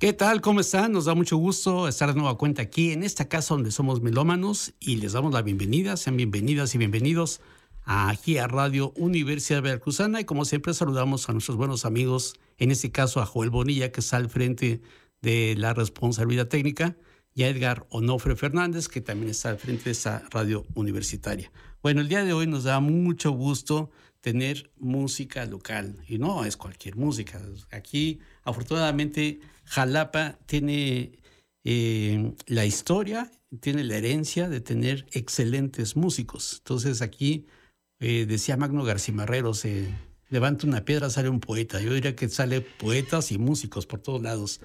¿Qué tal? ¿Cómo están? Nos da mucho gusto estar de nueva cuenta aquí en esta casa donde somos melómanos y les damos la bienvenida. Sean bienvenidas y bienvenidos aquí a Radio Universidad Veracruzana y como siempre saludamos a nuestros buenos amigos, en este caso a Joel Bonilla que está al frente de la responsabilidad técnica y a Edgar Onofre Fernández que también está al frente de esta radio universitaria. Bueno, el día de hoy nos da mucho gusto tener música local y no es cualquier música. Aquí afortunadamente Jalapa tiene eh, la historia, tiene la herencia de tener excelentes músicos. Entonces aquí eh, decía Magno García Marrero, se levanta una piedra, sale un poeta. Yo diría que sale poetas y músicos por todos lados.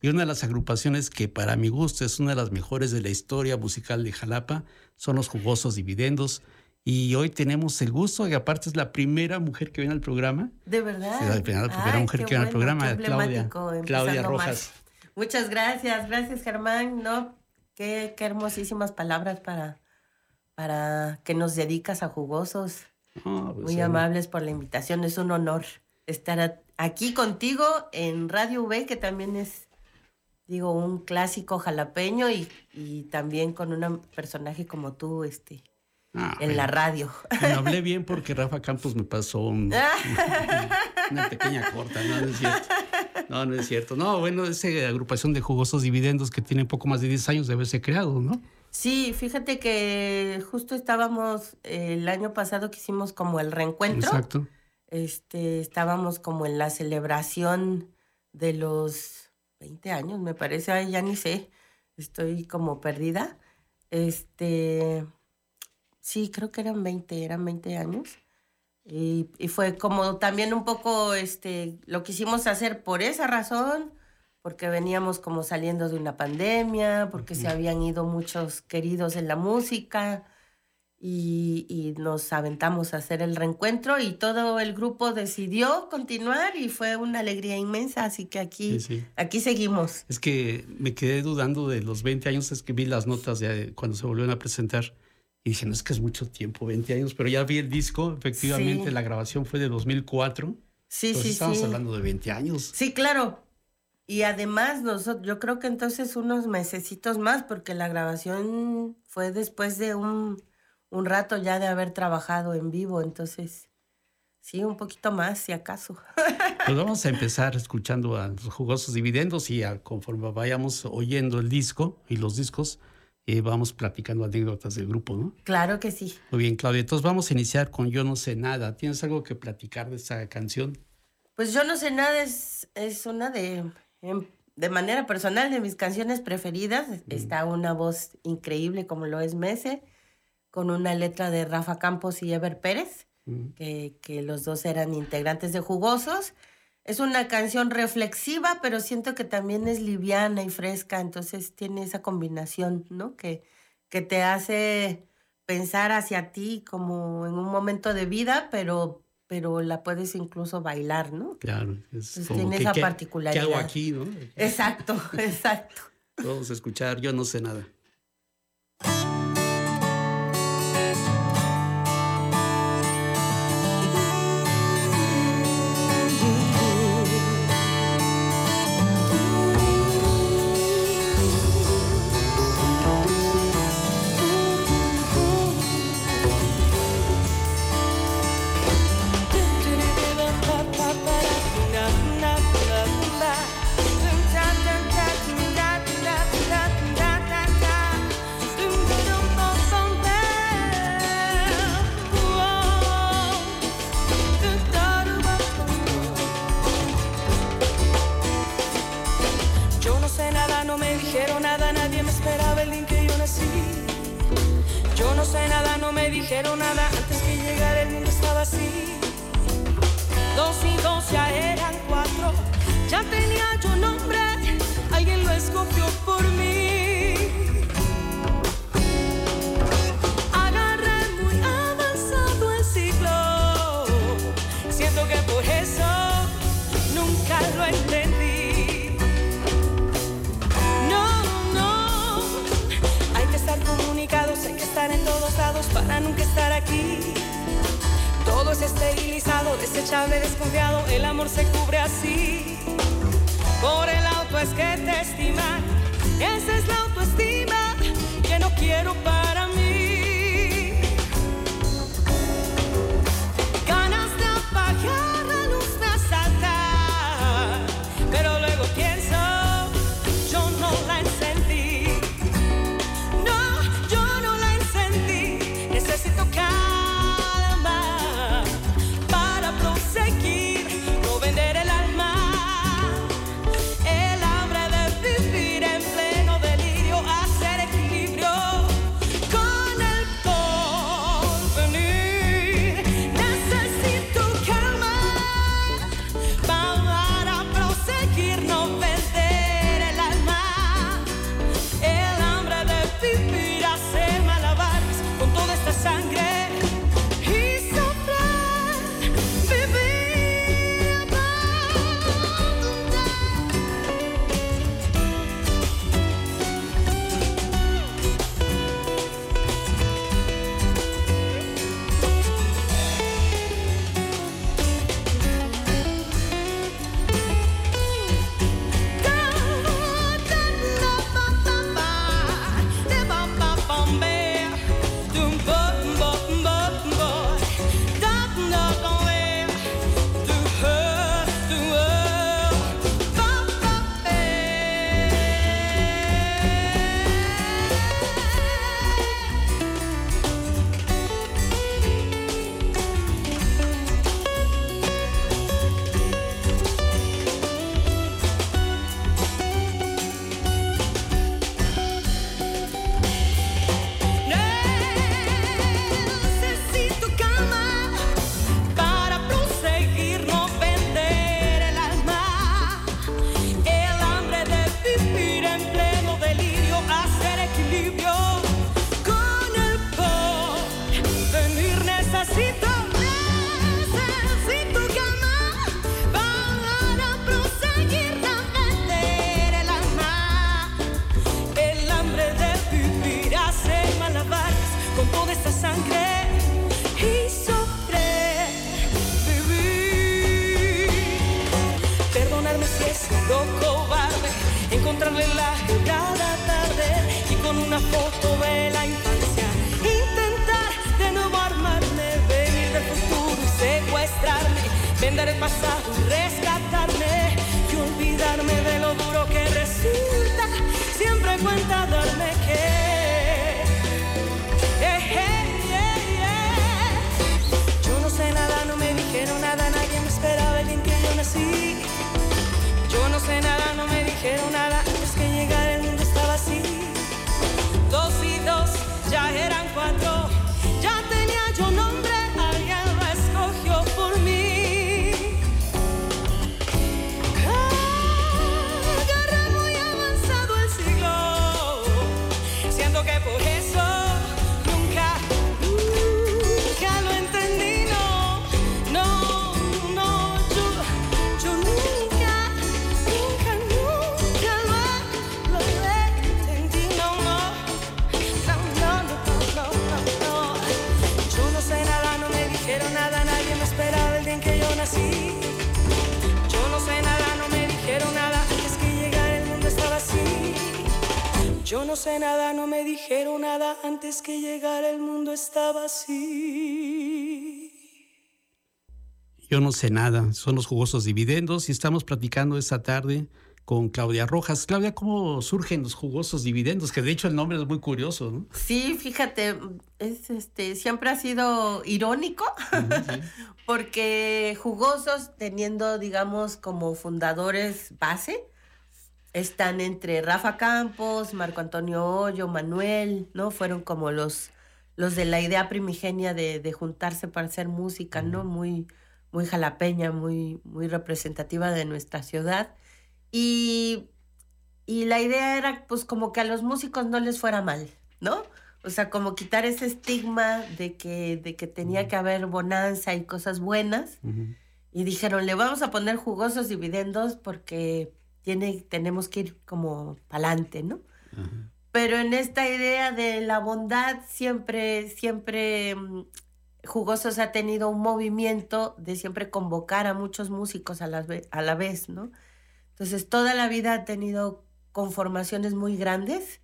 Y una de las agrupaciones que para mi gusto es una de las mejores de la historia musical de Jalapa son los Jugosos Dividendos. Y hoy tenemos el gusto, y aparte es la primera mujer que viene al programa. ¿De verdad? la primera, mujer que viene al programa, Claudia, Claudia Rojas. Muchas gracias, gracias Germán. No, qué, qué hermosísimas palabras para, para que nos dedicas a Jugosos. Pues Muy amables por la invitación, es un honor estar aquí contigo en Radio V, que también es, digo, un clásico jalapeño y, y también con un personaje como tú, este, Ah, en la radio. Me hablé bien porque Rafa Campos me pasó una pequeña corta, no, es cierto. No, no es cierto. No, bueno, esa agrupación de jugosos dividendos que tiene poco más de 10 años de haberse creado, ¿no? Sí, fíjate que justo estábamos el año pasado que hicimos como el reencuentro. Exacto. Este, estábamos como en la celebración de los 20 años, me parece, ya ni sé, estoy como perdida. Este, Sí, creo que eran 20, eran 20 años. Y, fue como también un poco este, lo quisimos hacer por esa razón, porque veníamos como saliendo de una pandemia, porque se habían ido muchos queridos en la música y, nos aventamos a hacer el reencuentro y todo el grupo decidió continuar y fue una alegría inmensa, así que aquí, aquí seguimos. Es que me quedé dudando de los 20 años, es que vi las notas de cuando se volvieron a presentar y dije, no es que es mucho tiempo, 20 años, pero ya vi el disco, efectivamente la grabación fue de 2004. Sí, sí, estamos hablando de 20 años. Sí, claro. Y además, nosotros, yo creo que entonces unos mesecitos más, porque la grabación fue después de un, un rato ya de haber trabajado en vivo, entonces sí, un poquito más, si acaso. Pues vamos a empezar escuchando a los jugosos dividendos y conforme vayamos oyendo el disco y los discos, eh, vamos platicando anécdotas del grupo, ¿no? Claro que sí. Muy bien, Claudia. Entonces vamos a iniciar con Yo no sé nada. ¿Tienes algo que platicar de esta canción? Pues Yo no sé nada es, es una de, em, de manera personal, de mis canciones preferidas. Está una voz increíble como lo es Mese, con una letra de Rafa Campos y Ever Pérez, que, que los dos eran integrantes de Jugosos. Es una canción reflexiva, pero siento que también es liviana y fresca, entonces tiene esa combinación, ¿no? Que, que te hace pensar hacia ti como en un momento de vida, pero, pero la puedes incluso bailar, ¿no? Claro, es tiene esa particularidad. ¿Qué hago aquí, no? Exacto, exacto. Vamos a escuchar, yo no sé nada. sé nada, no me dijeron nada. Antes que llegara el mundo estaba así. Dos y dos ya eran cuatro. Ya tenía yo nombre, alguien lo escogió por mí. Desconfiado, el amor se cubre así. Por el auto es que te estiman, esa es la autoestima que no quiero para Yo no sé nada, no me dijeron nada, antes que llegara el mundo estaba así. Yo no sé nada, son los jugosos dividendos y estamos platicando esta tarde con Claudia Rojas. Claudia, ¿cómo surgen los jugosos dividendos? Que de hecho el nombre es muy curioso, ¿no? Sí, fíjate, es este, siempre ha sido irónico, porque jugosos, teniendo, digamos, como fundadores base, están entre Rafa Campos, Marco Antonio Hoyo, Manuel, ¿no? Fueron como los, los de la idea primigenia de, de juntarse para hacer música, ¿no? Muy, muy jalapeña, muy, muy representativa de nuestra ciudad. Y, y la idea era, pues, como que a los músicos no les fuera mal, ¿no? O sea, como quitar ese estigma de que, de que tenía que haber bonanza y cosas buenas. Y dijeron, le vamos a poner jugosos dividendos porque tiene, tenemos que ir como pa'lante, ¿no? Pero en esta idea de la bondad siempre, siempre mm, Jugosos ha tenido un movimiento de siempre convocar a muchos músicos a la, a la vez, ¿no? Entonces, toda la vida ha tenido conformaciones muy grandes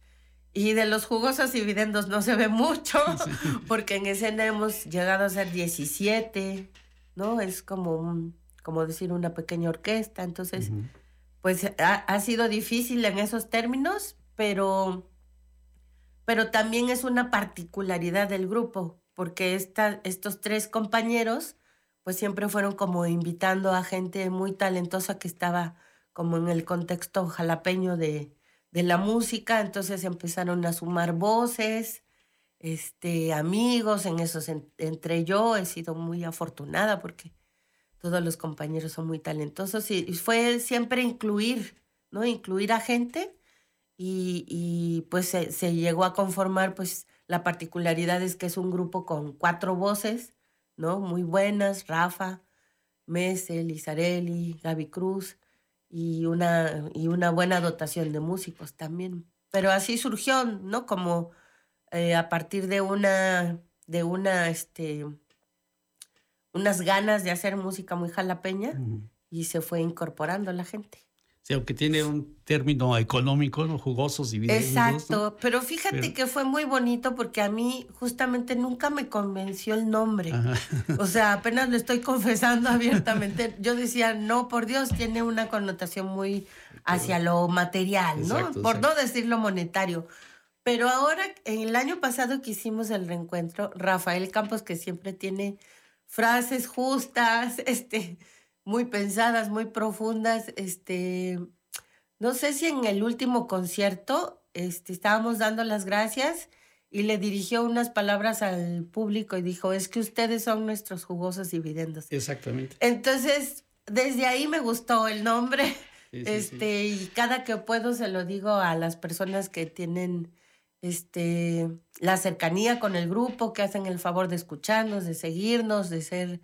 y de los jugosos dividendos no se ve mucho, porque en escena hemos llegado a ser 17, ¿no? Es como, como decir una pequeña orquesta. Entonces, pues ha, sido difícil en esos términos, pero, pero también es una particularidad del grupo, porque esta, estos tres compañeros, pues siempre fueron como invitando a gente muy talentosa que estaba como en el contexto jalapeño de, de la música, entonces empezaron a sumar voces, este, amigos, en esos, entre yo he sido muy afortunada porque todos los compañeros son muy talentosos y, fue siempre incluir, ¿no? Incluir a gente y, pues se, llegó a conformar, pues la particularidad es que es un grupo con cuatro voces, ¿no? Muy buenas, Rafa, Mese, Lizarelli, Gaby Cruz, y una, y una buena dotación de músicos también. Pero así surgió, ¿no? Como eh, a partir de una, de una, este, unas ganas de hacer música muy jalapeña y se fue incorporando la gente. Sí, aunque tiene un término económico, ¿no? Jugosos y Exacto, pero fíjate que fue muy bonito porque a mí justamente nunca me convenció el nombre. O sea, apenas lo estoy confesando abiertamente. Yo decía, no, por Dios, tiene una connotación muy hacia lo material, ¿no? por no decir lo monetario. Pero ahora, en el año pasado que hicimos el reencuentro, Rafael Campos, que siempre tiene frases justas, este muy pensadas, muy profundas. Este, no sé si en el último concierto este, estábamos dando las gracias y le dirigió unas palabras al público y dijo, es que ustedes son nuestros jugosos dividendos. Exactamente. Entonces, desde ahí me gustó el nombre. este, y cada que puedo se lo digo a las personas que tienen este la cercanía con el grupo, que hacen el favor de escucharnos, de seguirnos, de ser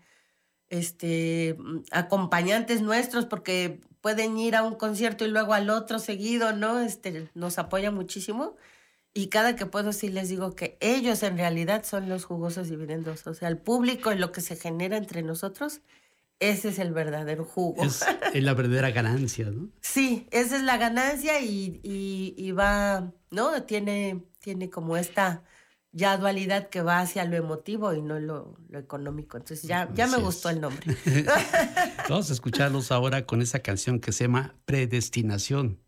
este, mm, acompañantes nuestros porque pueden ir a un concierto y luego al otro seguido, ¿no? Este, nos apoya muchísimo. Y cada que puedo sí les digo que ellos en realidad son los jugosos dividendos. O sea, el público y lo que se genera entre nosotros, ese es el verdadero jugo. Es, la verdadera ganancia, ¿no? Sí, esa es la ganancia y, y, y va, ¿no? Tiene, tiene como esta ya dualidad que va hacia lo emotivo y no lo, económico. Entonces ya, ya me gustó el nombre. Vamos a escucharlos ahora con esa canción que se llama Predestinación.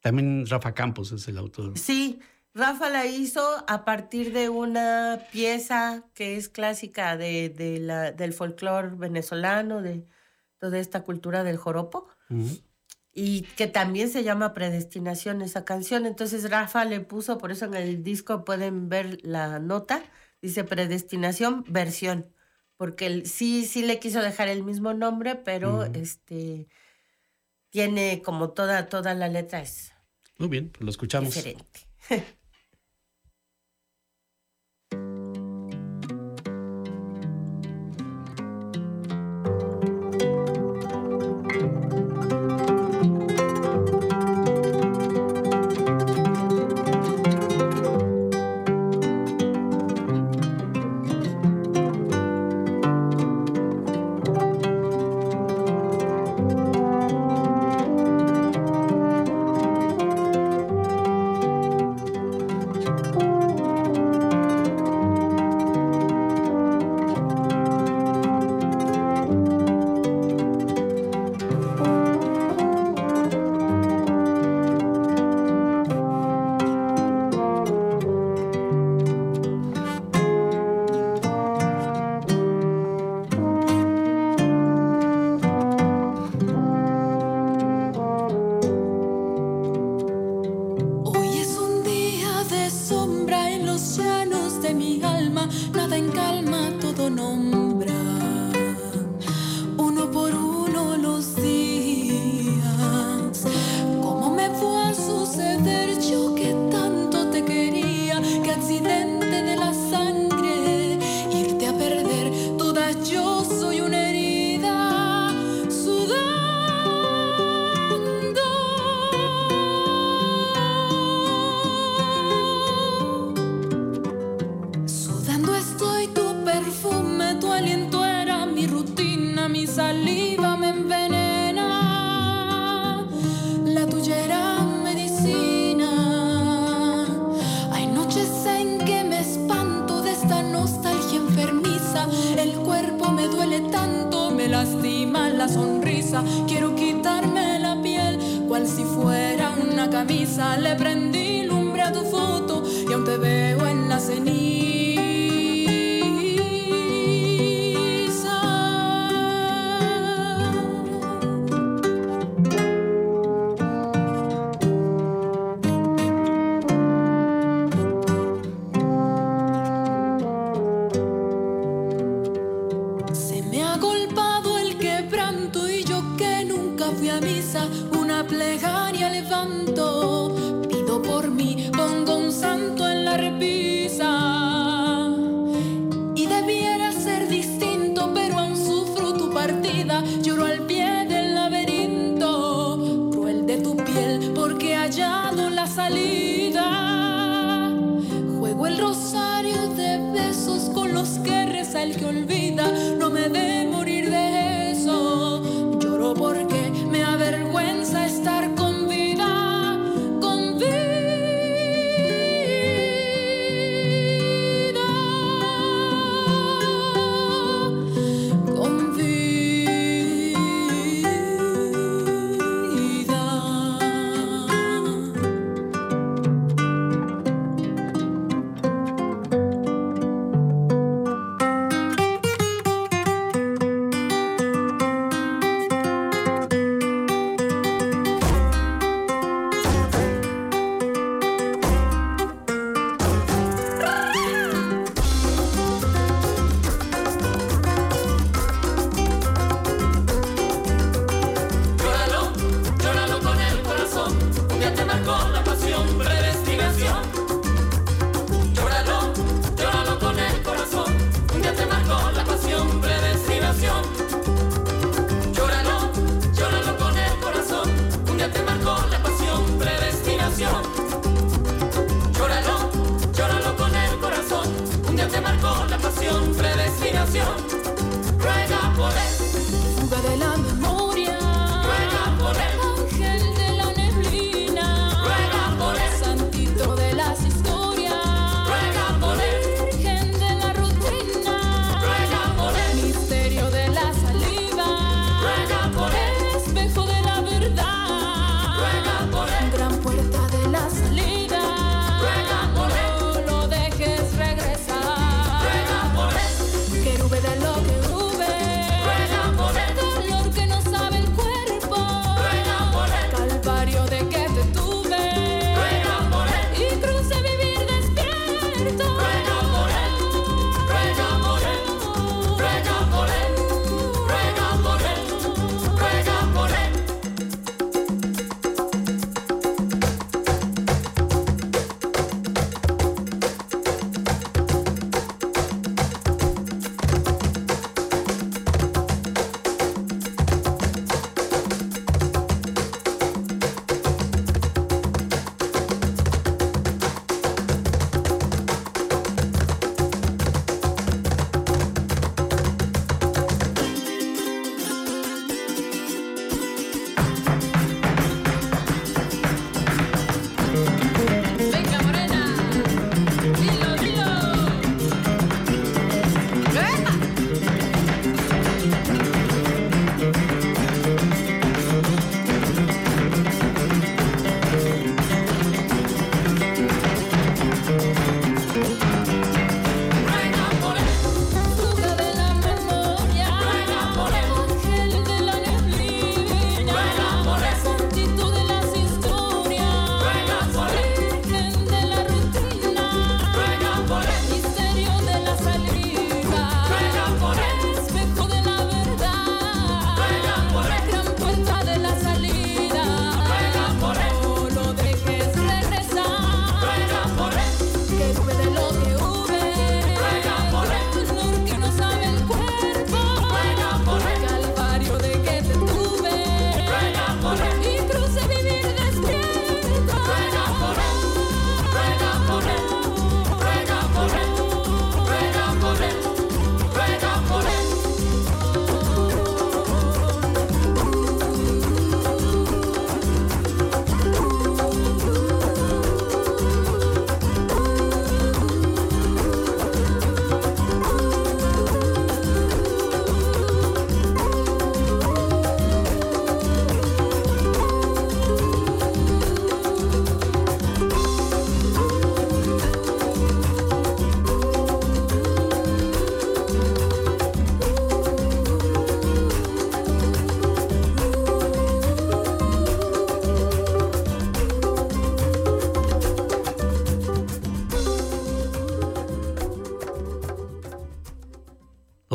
También Rafa Campos es el autor. Sí, Rafa la hizo a partir de una pieza que es clásica de, la, del folclore venezolano, de toda esta cultura del joropo y que también se llama Predestinación esa canción. Entonces Rafa le puso, por eso en el disco pueden ver la nota, dice Predestinación versión, porque sí, sí le quiso dejar el mismo nombre, pero este tiene como toda, toda la letra es. Muy bien, pues lo escuchamos. Diferente. mi saliva me envenena, la tuya era medicina. Hay noches en que me espanto de esta nostalgia enfermiza, el cuerpo me duele tanto, me lastima la sonrisa, quiero quitarme la piel, cual si fuera una camisa, le prendí lumbre a tu foto y aún te veo en la ceniza.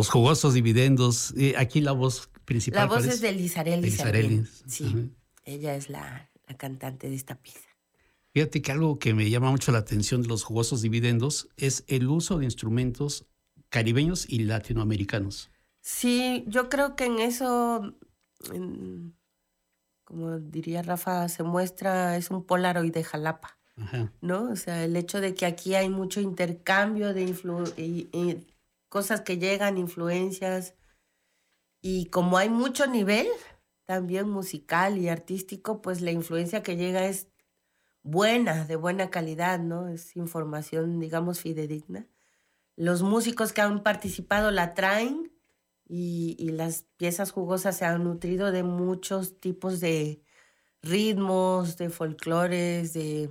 Los jugosos dividendos. aquí la voz principal. La voz es, de Lizarelli. Sí, ella es la, la cantante de esta pieza. Fíjate que algo que me llama mucho la atención de los jugosos dividendos es el uso de instrumentos caribeños y latinoamericanos. Sí, yo creo que en eso, como diría Rafa, se muestra, es un Polaroid de Jalapa, ¿no? O sea, el hecho de que aquí hay mucho intercambio de y, cosas que llegan, influencias, y como hay mucho nivel, también musical y artístico, pues la influencia que llega es buena, de buena calidad, ¿no? Es información, digamos, fidedigna. Los músicos que han participado la traen y, las piezas jugosas se han nutrido de muchos tipos de ritmos, de folclores, de,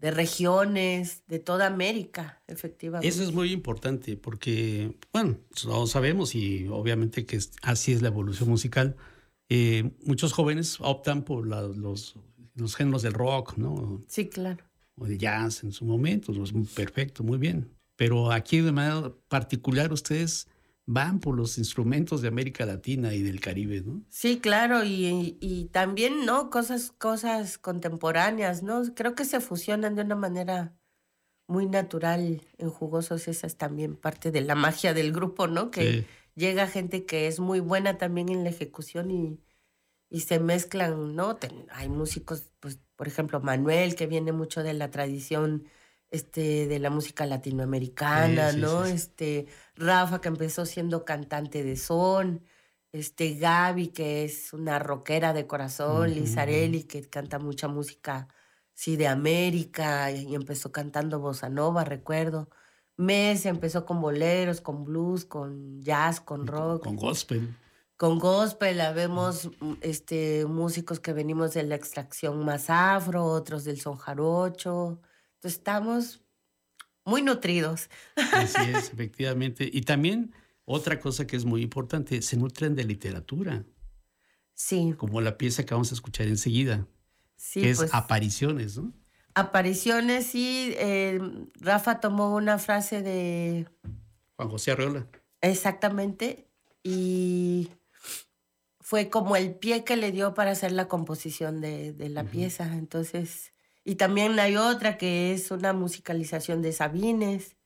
de regiones, de toda América, efectivamente. Eso es muy importante porque, bueno, todos sabemos y obviamente que así es la evolución musical. Eh, muchos jóvenes optan por los los géneros del rock, ¿no? Sí, claro. O de jazz en su momento, es perfecto, muy bien. Pero aquí de manera particular ustedes van por los instrumentos de América Latina y del Caribe, ¿no? Sí, claro, y, y, también, ¿no? Cosas, cosas contemporáneas, ¿no? Creo que se fusionan de una manera muy natural en Jugosos, esa es también parte de la magia del grupo, ¿no? Que llega gente que es muy buena también en la ejecución y, y se mezclan, ¿no? hay músicos, pues, por ejemplo, Manuel, que viene mucho de la tradición este, de la música latinoamericana, ¿no? este, Rafa, que empezó siendo cantante de son, este, Gaby, que es una rockera de corazón, Lizarelli, que canta mucha música, sí, de América, y empezó cantando bossa nova, recuerdo. Mes empezó con boleros, con blues, con jazz, con rock. Con gospel con gospel, vemos mm, este, músicos que venimos de la extracción más afro, otros del son jarocho. Estamos muy nutridos. Así es, efectivamente. Y también otra cosa que es muy importante, se nutren de literatura. Sí. Como la pieza que vamos a escuchar enseguida. Sí. Que es pues Apariciones, ¿no? Apariciones, sí. Eh, Rafa tomó una frase de... Juan José Arreola. Exactamente. Y fue como el pie que le dio para hacer la composición de, la pieza. Entonces, y también hay otra que es una musicalización de Sabines,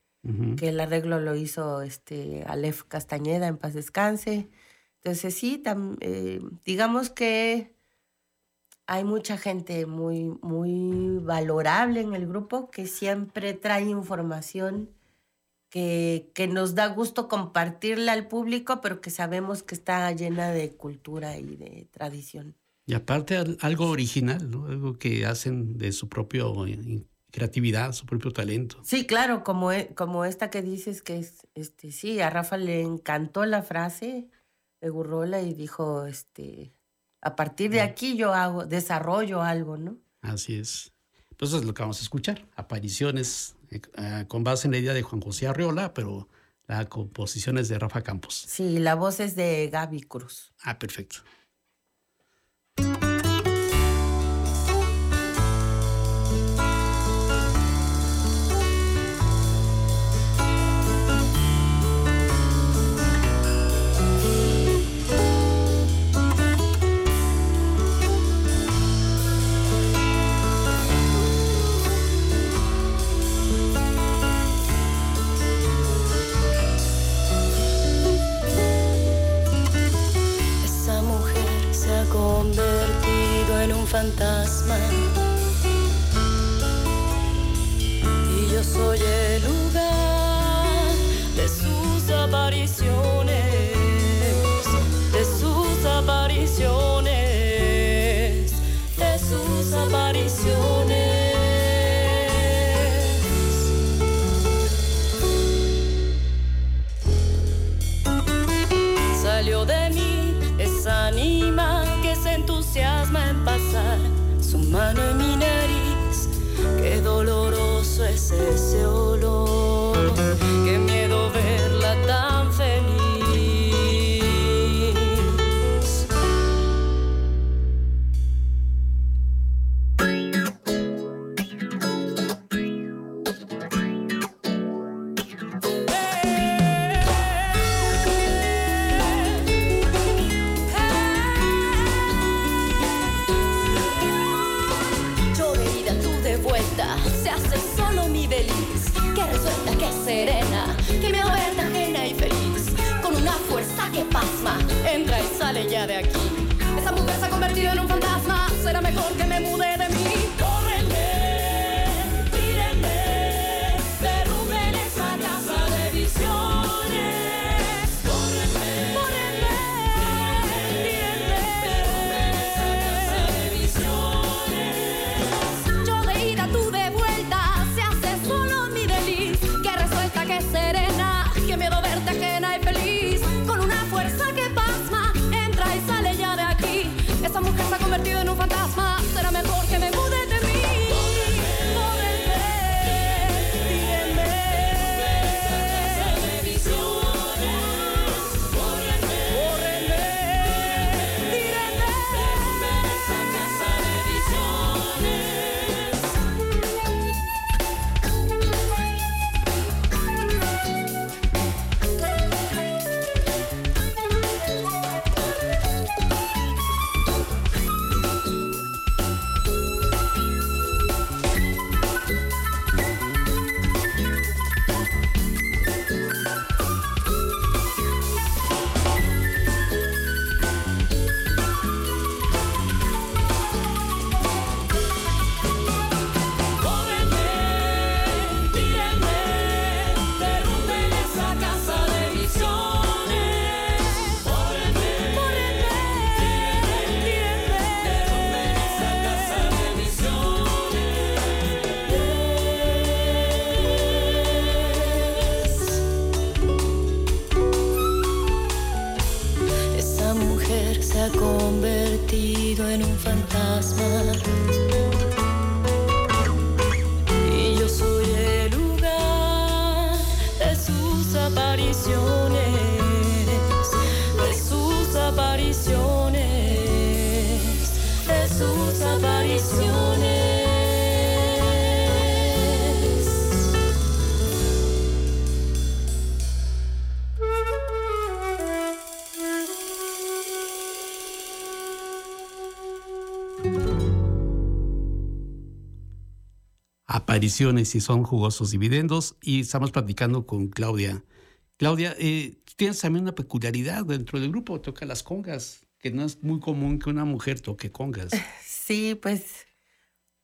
que el arreglo lo hizo este Aleph Castañeda, en paz descanse. Entonces, sí, eh, digamos que hay mucha gente muy, muy valorable en el grupo que siempre trae información que, nos da gusto compartirla al público, pero que sabemos que está llena de cultura y de tradición. Y aparte algo original, ¿no? Algo que hacen de su propia creatividad, su propio talento. Sí, claro, como, e, como esta que dices que es, este, sí, a Rafa le encantó la frase de Gurrola y dijo, este, a partir de aquí yo hago, desarrollo algo, ¿no? Así es. Entonces es lo que vamos a escuchar, apariciones eh, con base en la idea de Juan José Arriola, pero la composición es de Rafa Campos. Sí, la voz es de Gaby Cruz. Ah, perfecto. Fantasma. Y yo soy el lugar de sus apariciones, de sus apariciones, de sus apariciones. Salió de mí esa anima mano en mi nariz. Qué doloroso es ese olor, apariciones y son jugosos dividendos. Y estamos platicando con Claudia. Claudia, eh, tienes también una peculiaridad dentro del grupo, toca las congas, que no es muy común que una mujer toque congas. Sí, pues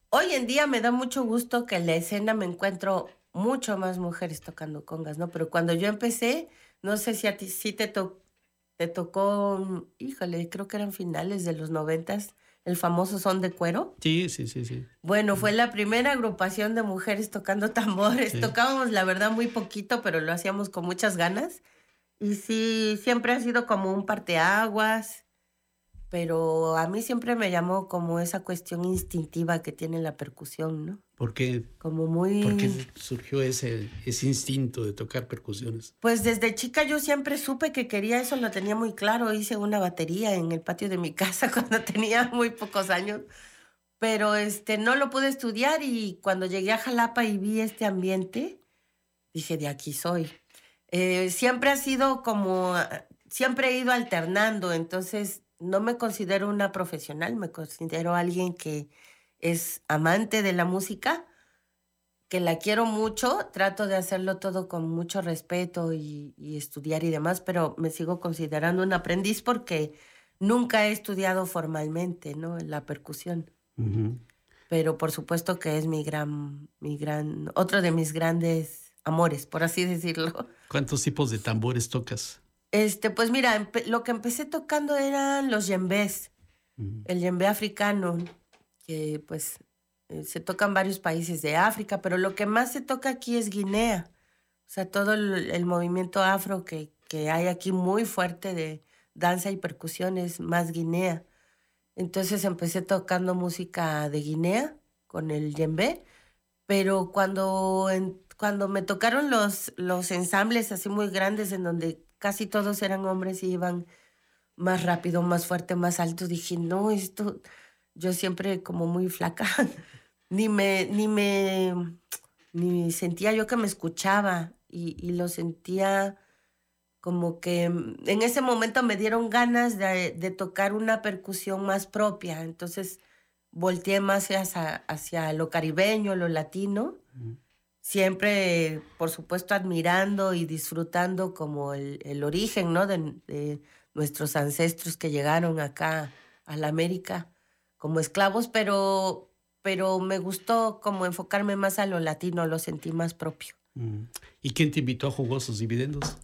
hoy en día me da mucho gusto que en la escena me encuentro mucho más mujeres tocando congas, ¿no? Pero cuando yo empecé, no sé si a ti sí te, te tocó, híjole, creo que eran finales de los noventas, el famoso son de cuero. Sí, sí, sí, sí. Bueno, fue la primera agrupación de mujeres tocando tambores. Tocábamos, la verdad, muy poquito, pero lo hacíamos con muchas ganas. Y sí, siempre ha sido como un parteaguas pero a mí siempre me llamó como esa cuestión instintiva que tiene la percusión, ¿no? ¿Por qué? Como muy... ¿Por qué surgió ese, ese instinto de tocar percusiones? Pues desde chica yo siempre supe que quería eso, lo tenía muy claro. Hice una batería en el patio de mi casa cuando tenía muy pocos años, pero este, no lo pude estudiar y cuando llegué a Jalapa y vi este ambiente, dije, de aquí soy. Eh, siempre ha sido como, siempre he ido alternando, entonces no me considero una profesional, me considero alguien que es amante de la música, que la quiero mucho, trato de hacerlo todo con mucho respeto y, estudiar y demás, pero me sigo considerando un aprendiz porque nunca he estudiado formalmente, ¿no? La percusión. Pero por supuesto que es mi gran, mi gran, otro de mis grandes amores, por así decirlo. ¿Cuántos tipos de tambores tocas? Este, pues mira, lo que empecé tocando eran los yembés, el yembé africano, que pues eh, se toca en varios países de África, pero lo que más se toca aquí es Guinea. O sea, todo el, movimiento afro que, que, hay aquí muy fuerte de danza y percusiones, más Guinea. Entonces empecé tocando música de Guinea con el yembé, pero cuando, cuando me tocaron los, los ensambles así muy grandes en donde casi todos eran hombres y iban más rápido, más fuerte, más alto. Dije, no, esto, yo siempre como muy flaca, ni me, ni me, ni sentía yo que me escuchaba y, y, lo sentía como que en ese momento me dieron ganas de, de tocar una percusión más propia. Entonces volteé más hacia, hacia lo caribeño, lo latino Siempre, por supuesto, admirando y disfrutando como el, origen, ¿no? De, nuestros ancestros que llegaron acá a la América como esclavos, pero, pero me gustó como enfocarme más a lo latino, lo sentí más propio. Mm. ¿Y quién te invitó a Jugosos Dividendos?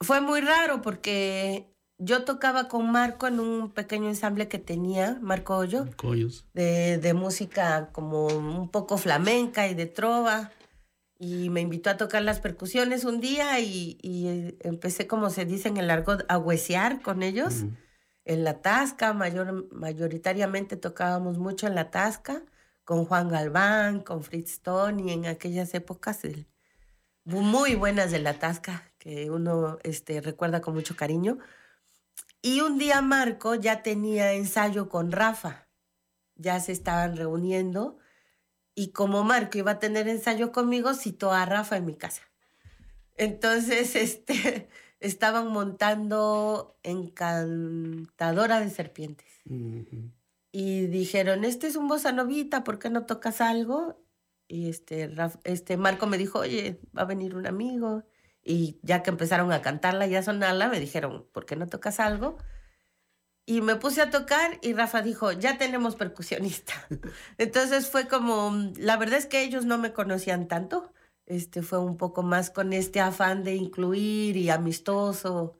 Fue muy raro porque yo tocaba con Marco en un pequeño ensamble que tenía, Marco Hoyo, de, de, música como un poco flamenca y de trova. Y me invitó a tocar las percusiones un día y, y empecé, como se dice en el argot, a huesear con ellos. En la Tasca, mayor, mayoritariamente tocábamos mucho en la Tasca, con Juan Galván, con Fritz Tony, en aquellas épocas muy buenas de la Tasca, que uno este, recuerda con mucho cariño. Y un día Marco ya tenía ensayo con Rafa, ya se estaban reuniendo y como Marco iba a tener ensayo conmigo, citó a Rafa en mi casa. Entonces, este, estaban montando Encantadora de Serpientes. Y dijeron, este es un bossa novita, ¿por qué no tocas algo? Y este, este Marco me dijo, oye, va a venir un amigo. Y ya que empezaron a cantarla y a sonarla, me dijeron, ¿por qué no tocas algo? Y me puse a tocar y Rafa dijo, ya tenemos percusionista. Entonces fue como, la verdad es que ellos no me conocían tanto. Este fue un poco más con este afán de incluir y amistoso,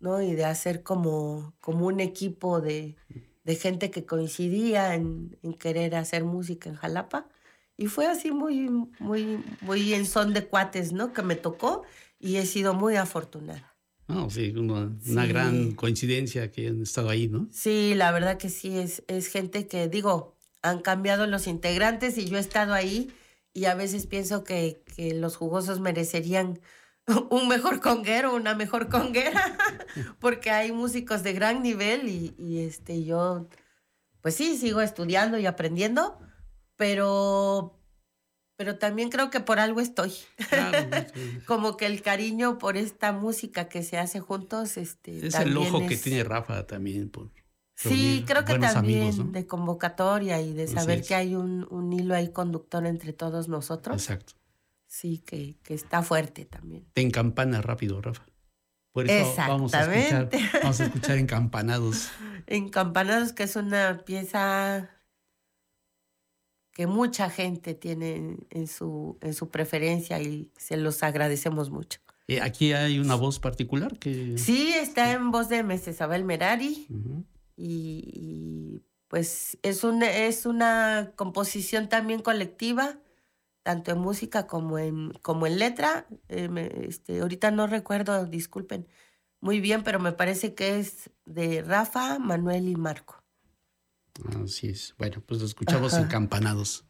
¿no? Y de hacer como, como un equipo de, de gente que coincidía en, en, querer hacer música en Jalapa. Y fue así muy, muy, muy en son de cuates, ¿no? Que me tocó y he sido muy afortunada. No, sí, una, gran coincidencia que han estado ahí, ¿no? Sí, la verdad que sí, es, es gente que, digo, han cambiado los integrantes y yo he estado ahí y a veces pienso que, que los jugosos merecerían un mejor conguero, una mejor conguera, porque hay músicos de gran nivel y, y este, yo, pues sí, sigo estudiando y aprendiendo, pero, pero también creo que por algo estoy. Como que el cariño por esta música que se hace juntos. Este, es el ojo que tiene Rafa también. Por sí, creo que también de convocatoria y de saber que hay un, un, hilo ahí conductor entre todos nosotros. Exacto. Sí, que, que está fuerte también. Te encampana rápido, Rafa. Por eso vamos a escuchar, vamos a escuchar Encampanados. Encampanados, que es una pieza que mucha gente tiene en su, en su preferencia y se los agradecemos mucho. Eh, ¿Aquí hay una voz particular? que Sí, está en voz de Mrs. Isabel Merari y, pues es una, es una composición también colectiva, tanto en música como en, como en letra. Eh, este, ahorita no recuerdo, disculpen muy bien, pero me parece que es de Rafa, Manuel y Marco. Así es. Bueno, pues lo escuchamos en encampanados.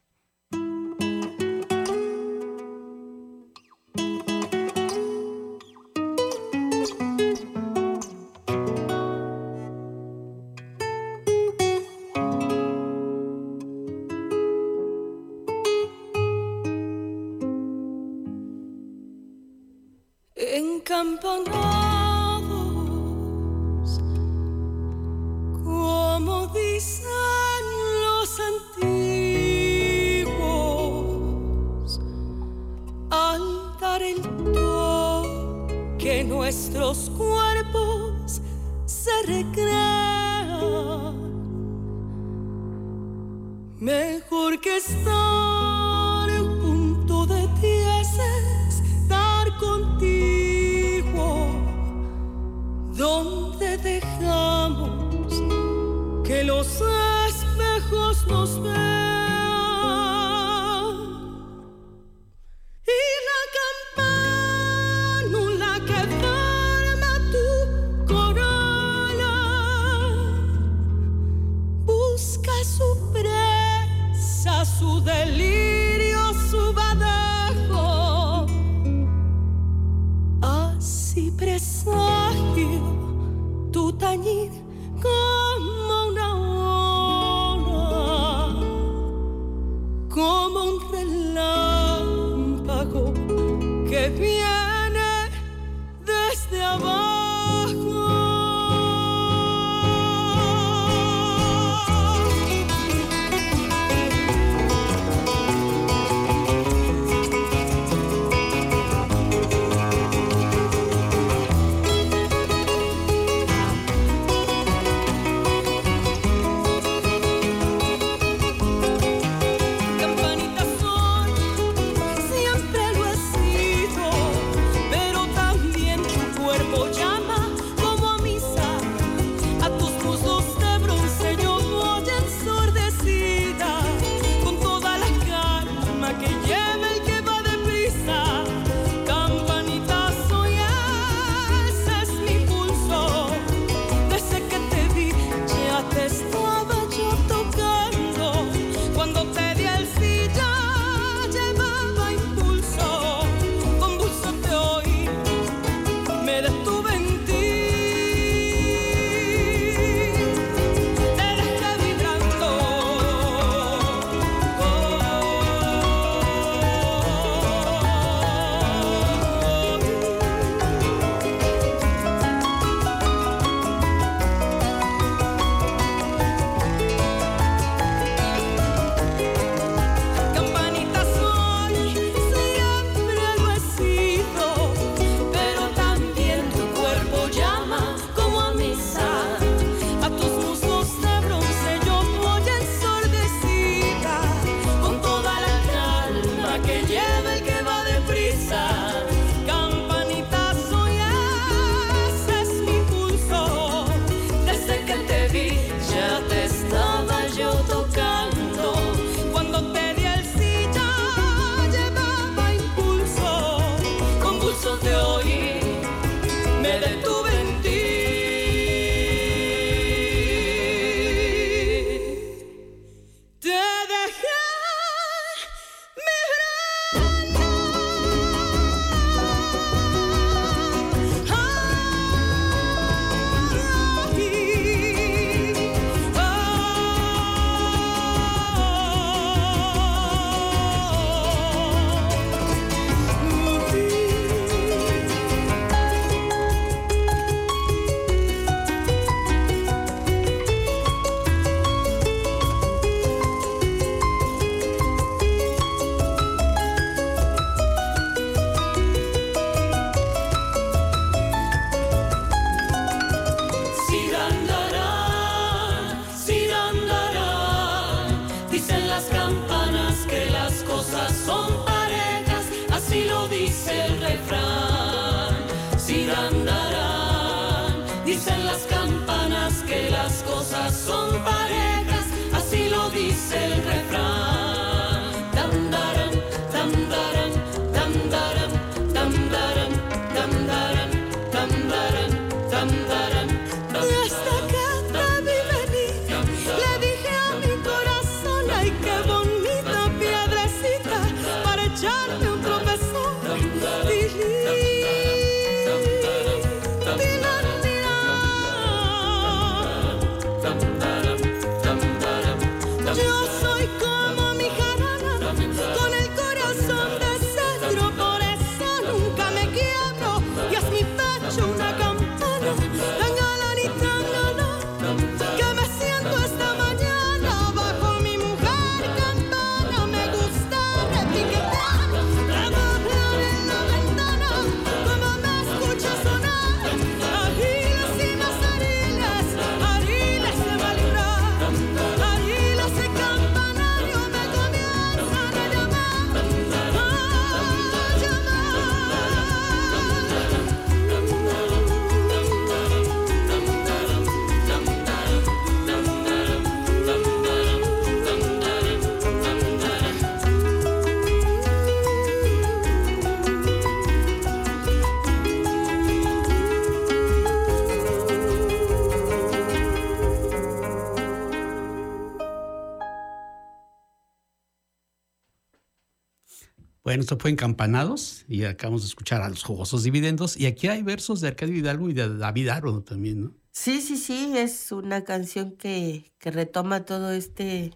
Bueno, esto fue Encampanados y acabamos de escuchar a los jugosos dividendos. Y aquí hay versos de Arcadio Hidalgo y de David Aro también, ¿no? Sí, sí, sí, es una canción que, que retoma todo este,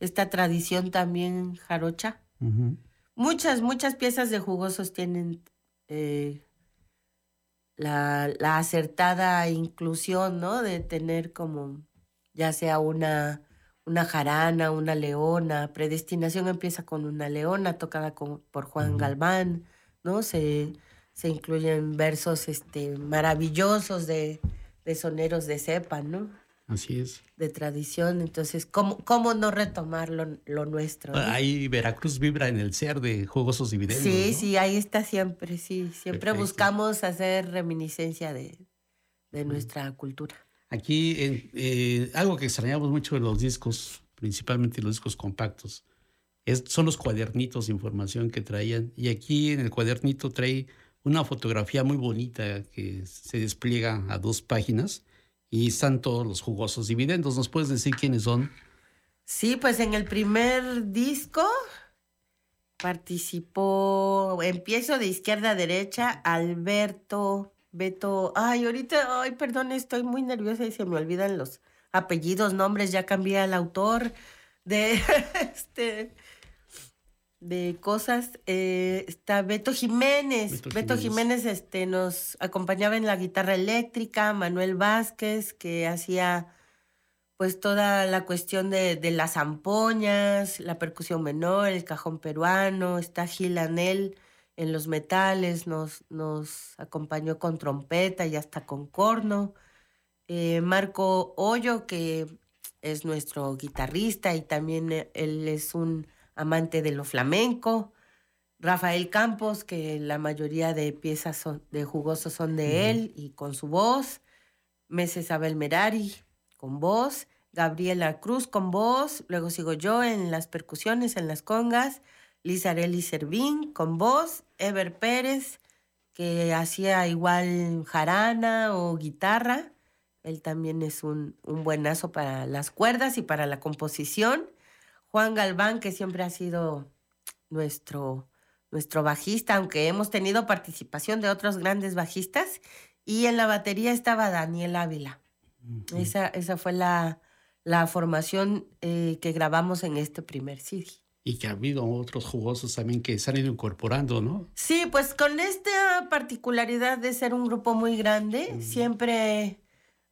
esta tradición también jarocha. Muchas, muchas piezas de jugosos tienen eh, la, la acertada inclusión, ¿no? De tener como, ya sea una una jarana, una leona. Predestinación empieza con una leona tocada por Juan Galván, ¿no? Se, se incluyen versos este, maravillosos de, de soneros de cepa, ¿no? Así es. De tradición. Entonces, ¿cómo, cómo no retomar lo, nuestro? Ahí Veracruz vibra en el ser de jugosos dividendos. Sí, sí, ahí está siempre, sí. Siempre buscamos hacer reminiscencia de, de nuestra cultura. Aquí, eh, algo que extrañamos mucho de los discos, principalmente los discos compactos, son los cuadernitos de información que traían. Y aquí en el cuadernito trae una fotografía muy bonita que se despliega a dos páginas y están todos los jugosos dividendos. ¿Nos puedes decir quiénes son? Sí, pues en el primer disco participó, empiezo de izquierda a derecha, Alberto Beto, ay, ahorita, ay, perdón, estoy muy nerviosa y se me olvidan los apellidos, nombres, ya cambié al autor de este de cosas. Eh, está Beto Jiménez. Beto, Jiménez. este, nos acompañaba en la guitarra eléctrica, Manuel Vázquez, que hacía pues toda la cuestión de, de las ampoñas, la percusión menor, el cajón peruano, está Gil Anel en los metales, nos, nos acompañó con trompeta y hasta con corno. Eh, Marco Hoyo, que es nuestro guitarrista y también eh, él es un amante de lo flamenco. Rafael Campos, que la mayoría de piezas son, de jugosos son de él y con su voz. Meses Abel Merari con voz. Gabriela Cruz con voz. Luego sigo yo en las percusiones, en las congas. Lizarelli Servín con voz, Ever Pérez, que hacía igual jarana o guitarra. Él también es un, un, buenazo para las cuerdas y para la composición. Juan Galván, que siempre ha sido nuestro, nuestro bajista, aunque hemos tenido participación de otros grandes bajistas. Y en la batería estaba Daniel Ávila. esa, esa, fue la, la formación eh, que grabamos en este primer CD y que ha habido otros jugosos también que se han ido incorporando, ¿no? Sí, pues con esta particularidad de ser un grupo muy grande, siempre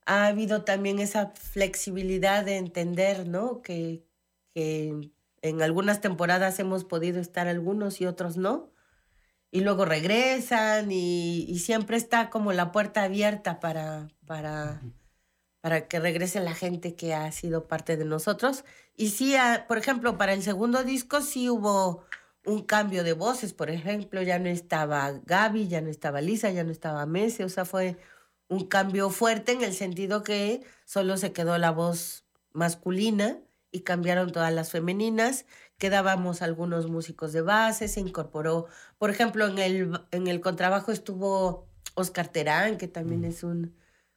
ha habido también esa flexibilidad de entender, ¿no? Que, que en algunas temporadas hemos podido estar algunos y otros no. Y luego regresan y, siempre está como la puerta abierta para, para, para que regrese la gente que ha sido parte de nosotros. Y sí, ah, por ejemplo, para el segundo disco sí hubo un cambio de voces, por ejemplo, ya no estaba Gaby, ya no estaba Lisa, ya no estaba Messi, o sea, fue un cambio fuerte en el sentido que solo se quedó la voz masculina y cambiaron todas las femeninas, quedábamos algunos músicos de base, se incorporó, por ejemplo, en el, en el contrabajo estuvo Oscar Terán, que también es un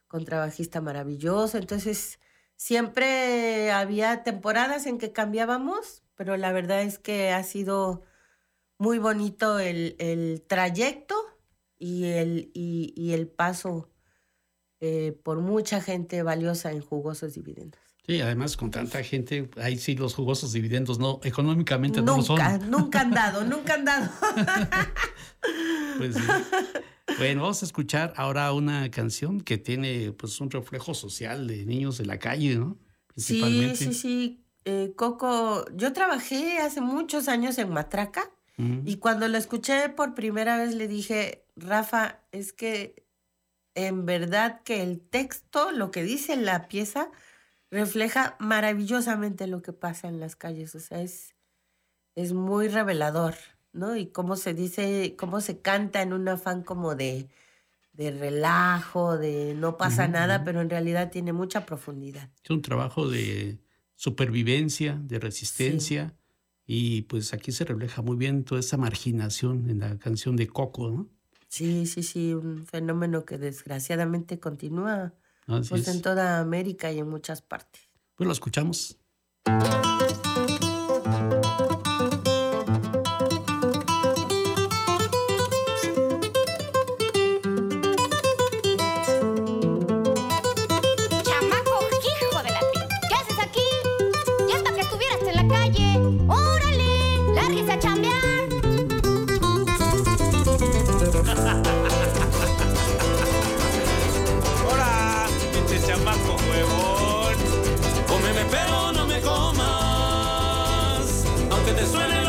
contrabajista maravilloso, entonces siempre había temporadas en que cambiábamos, pero la verdad es que ha sido muy bonito el, trayecto y el, y, el paso eh, por mucha gente valiosa en jugosos dividendos. Sí, además con tanta gente, ahí sí los jugosos dividendos no, económicamente no lo son. Nunca han dado, nunca han dado. pues sí. Bueno, vamos a escuchar ahora una canción que tiene pues un reflejo social de niños de la calle, ¿no? Sí, sí, sí. Eh, Coco, yo trabajé hace muchos años en Matraca y cuando lo escuché por primera vez le dije, Rafa, es que en verdad que el texto, lo que dice la pieza, refleja maravillosamente lo que pasa en las calles. O sea, es, es muy revelador, ¿no? Y cómo se dice, cómo se canta en un afán como de, de relajo, de no pasa nada, pero en realidad tiene mucha profundidad. Es un trabajo de supervivencia, de resistencia. Y pues aquí se refleja muy bien toda esa marginación en la canción de Coco, ¿no? Sí, sí, sí, un fenómeno que desgraciadamente continúa pues, en toda América y en muchas partes. Pues lo escuchamos. Sombra y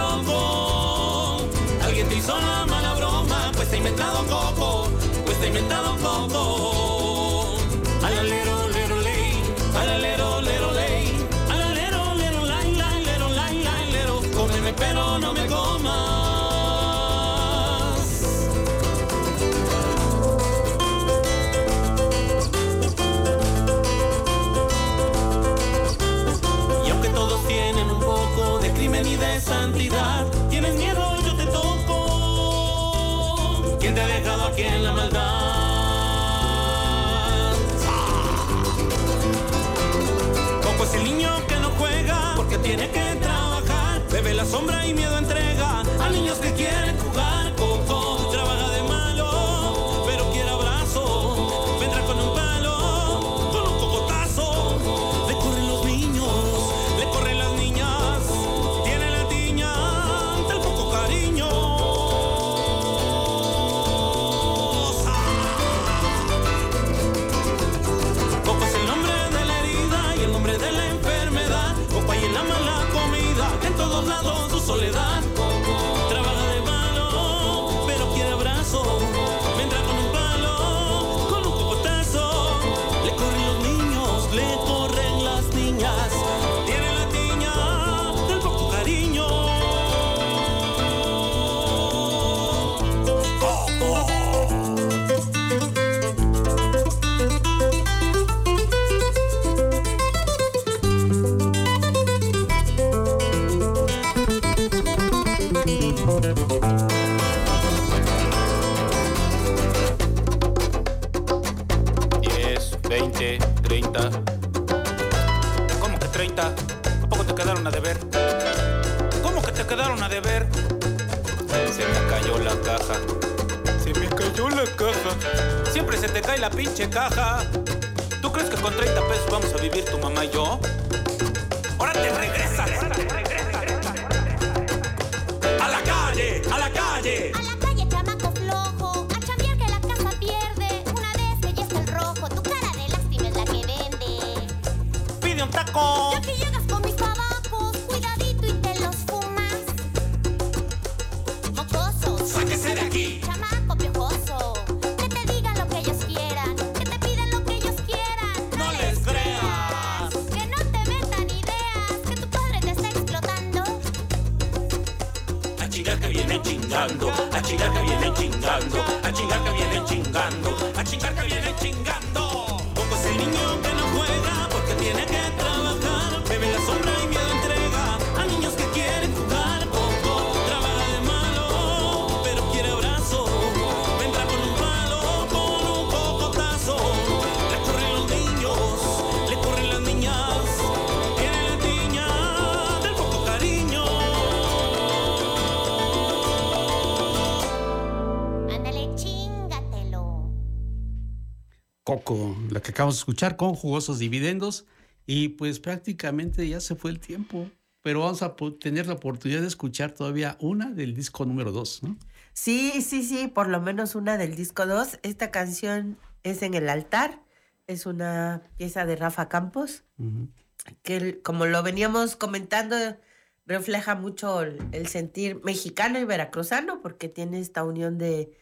pinche caja. ¿Tú crees que con 30 pesos vamos a vivir tu mamá y yo? Acabamos de escuchar con jugosos dividendos. Y pues prácticamente ya se fue el tiempo. Pero vamos a tener la oportunidad de escuchar todavía una del disco número 2, ¿no? Sí, sí, sí, por lo menos una del disco 2. Esta canción es en el altar. Es una pieza de Rafa Campos. Que como lo veníamos comentando, refleja mucho el, el sentir mexicano y veracruzano, porque tiene esta unión de,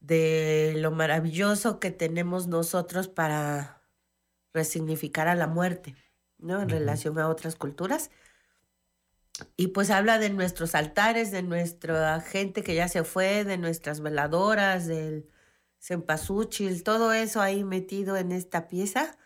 de lo maravilloso que tenemos nosotros para resignificar a la muerte, ¿no? En relación a otras culturas. Y pues habla de nuestros altares, de nuestra gente que ya se fue, de nuestras veladoras, del cempasúchil, todo eso ahí metido en esta pieza.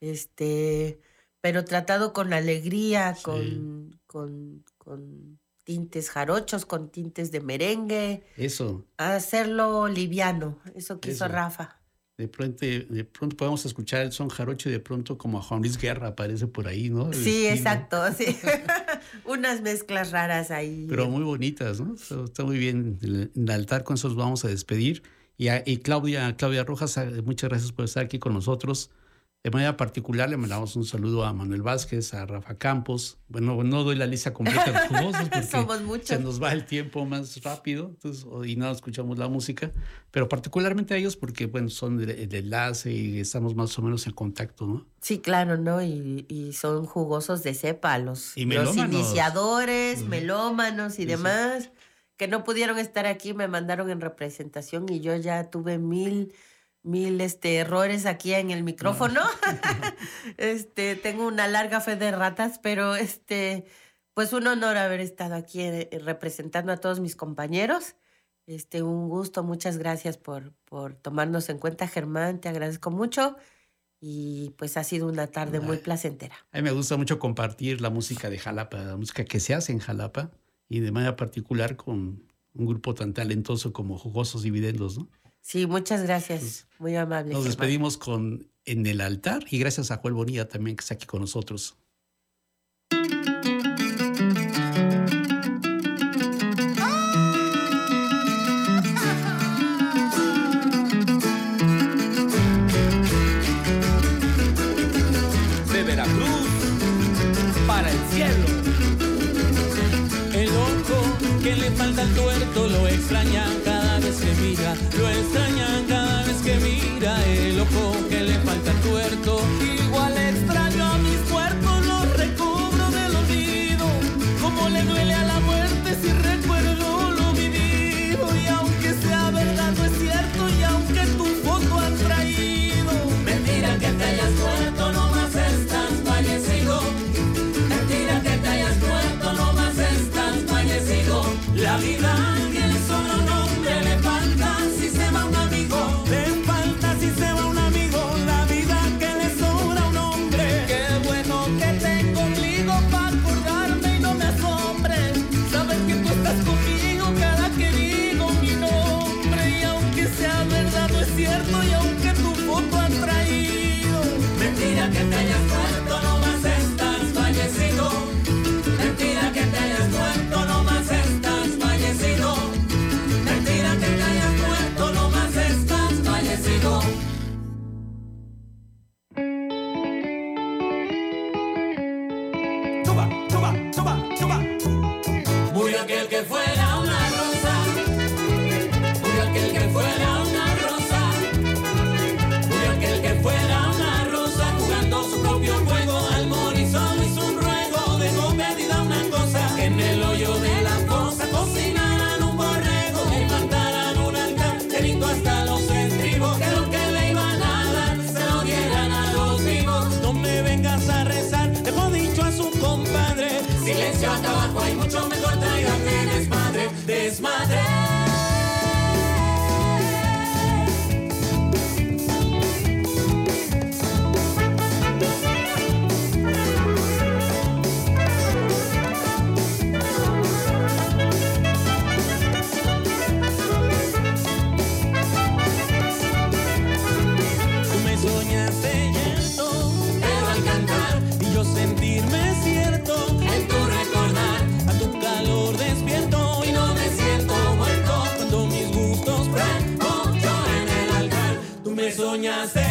Este, pero tratado con alegría, Sí. con, con, con tintes jarochos, con tintes de merengue, Eso. hacerlo liviano, eso que hizo Eso. Rafa. De pronto, de pronto podemos escuchar el son jarocho y de pronto como a Juan Luis Guerra aparece por ahí, ¿no? El Sí, estilo. exacto, sí. Unas mezclas raras ahí. Pero muy bonitas, ¿no? Está, muy bien. En el altar con eso nos vamos a despedir. Y, a- y Claudia, Claudia Rojas, eh, muchas gracias por estar aquí con nosotros. De manera particular le mandamos un saludo a Manuel Vázquez, a Rafa Campos. Bueno, no doy la lista completa de jugosos porque Somos muchos. se nos va el tiempo más rápido entonces, y no escuchamos la música, pero particularmente a ellos porque bueno, son el, el enlace y estamos más o menos en contacto, ¿no? Sí, claro, ¿no? Y, y son jugosos de cepa, los, Y los iniciadores, melómanos y demás, que no pudieron estar aquí, me mandaron en representación y yo ya tuve mil, mil este, errores aquí en el micrófono. este, tengo una larga fe de ratas, pero este, pues un honor haber estado aquí eh, representando a todos mis compañeros. Este, un gusto, muchas gracias por, por tomarnos en cuenta, Germán, te agradezco mucho. Y pues ha sido una tarde muy placentera. A mí me gusta mucho compartir la música de Jalapa, la música que se hace en Jalapa y de manera particular con un grupo tan talentoso como Jugosos Dividendos, ¿no? Sí, muchas gracias. Muy amable. Nos despedimos con En el altar y gracias a Joel Bonilla también que está aquí con nosotros. Cierto, y aunque tu foto ha traído. Mentira que te hayas soñaste.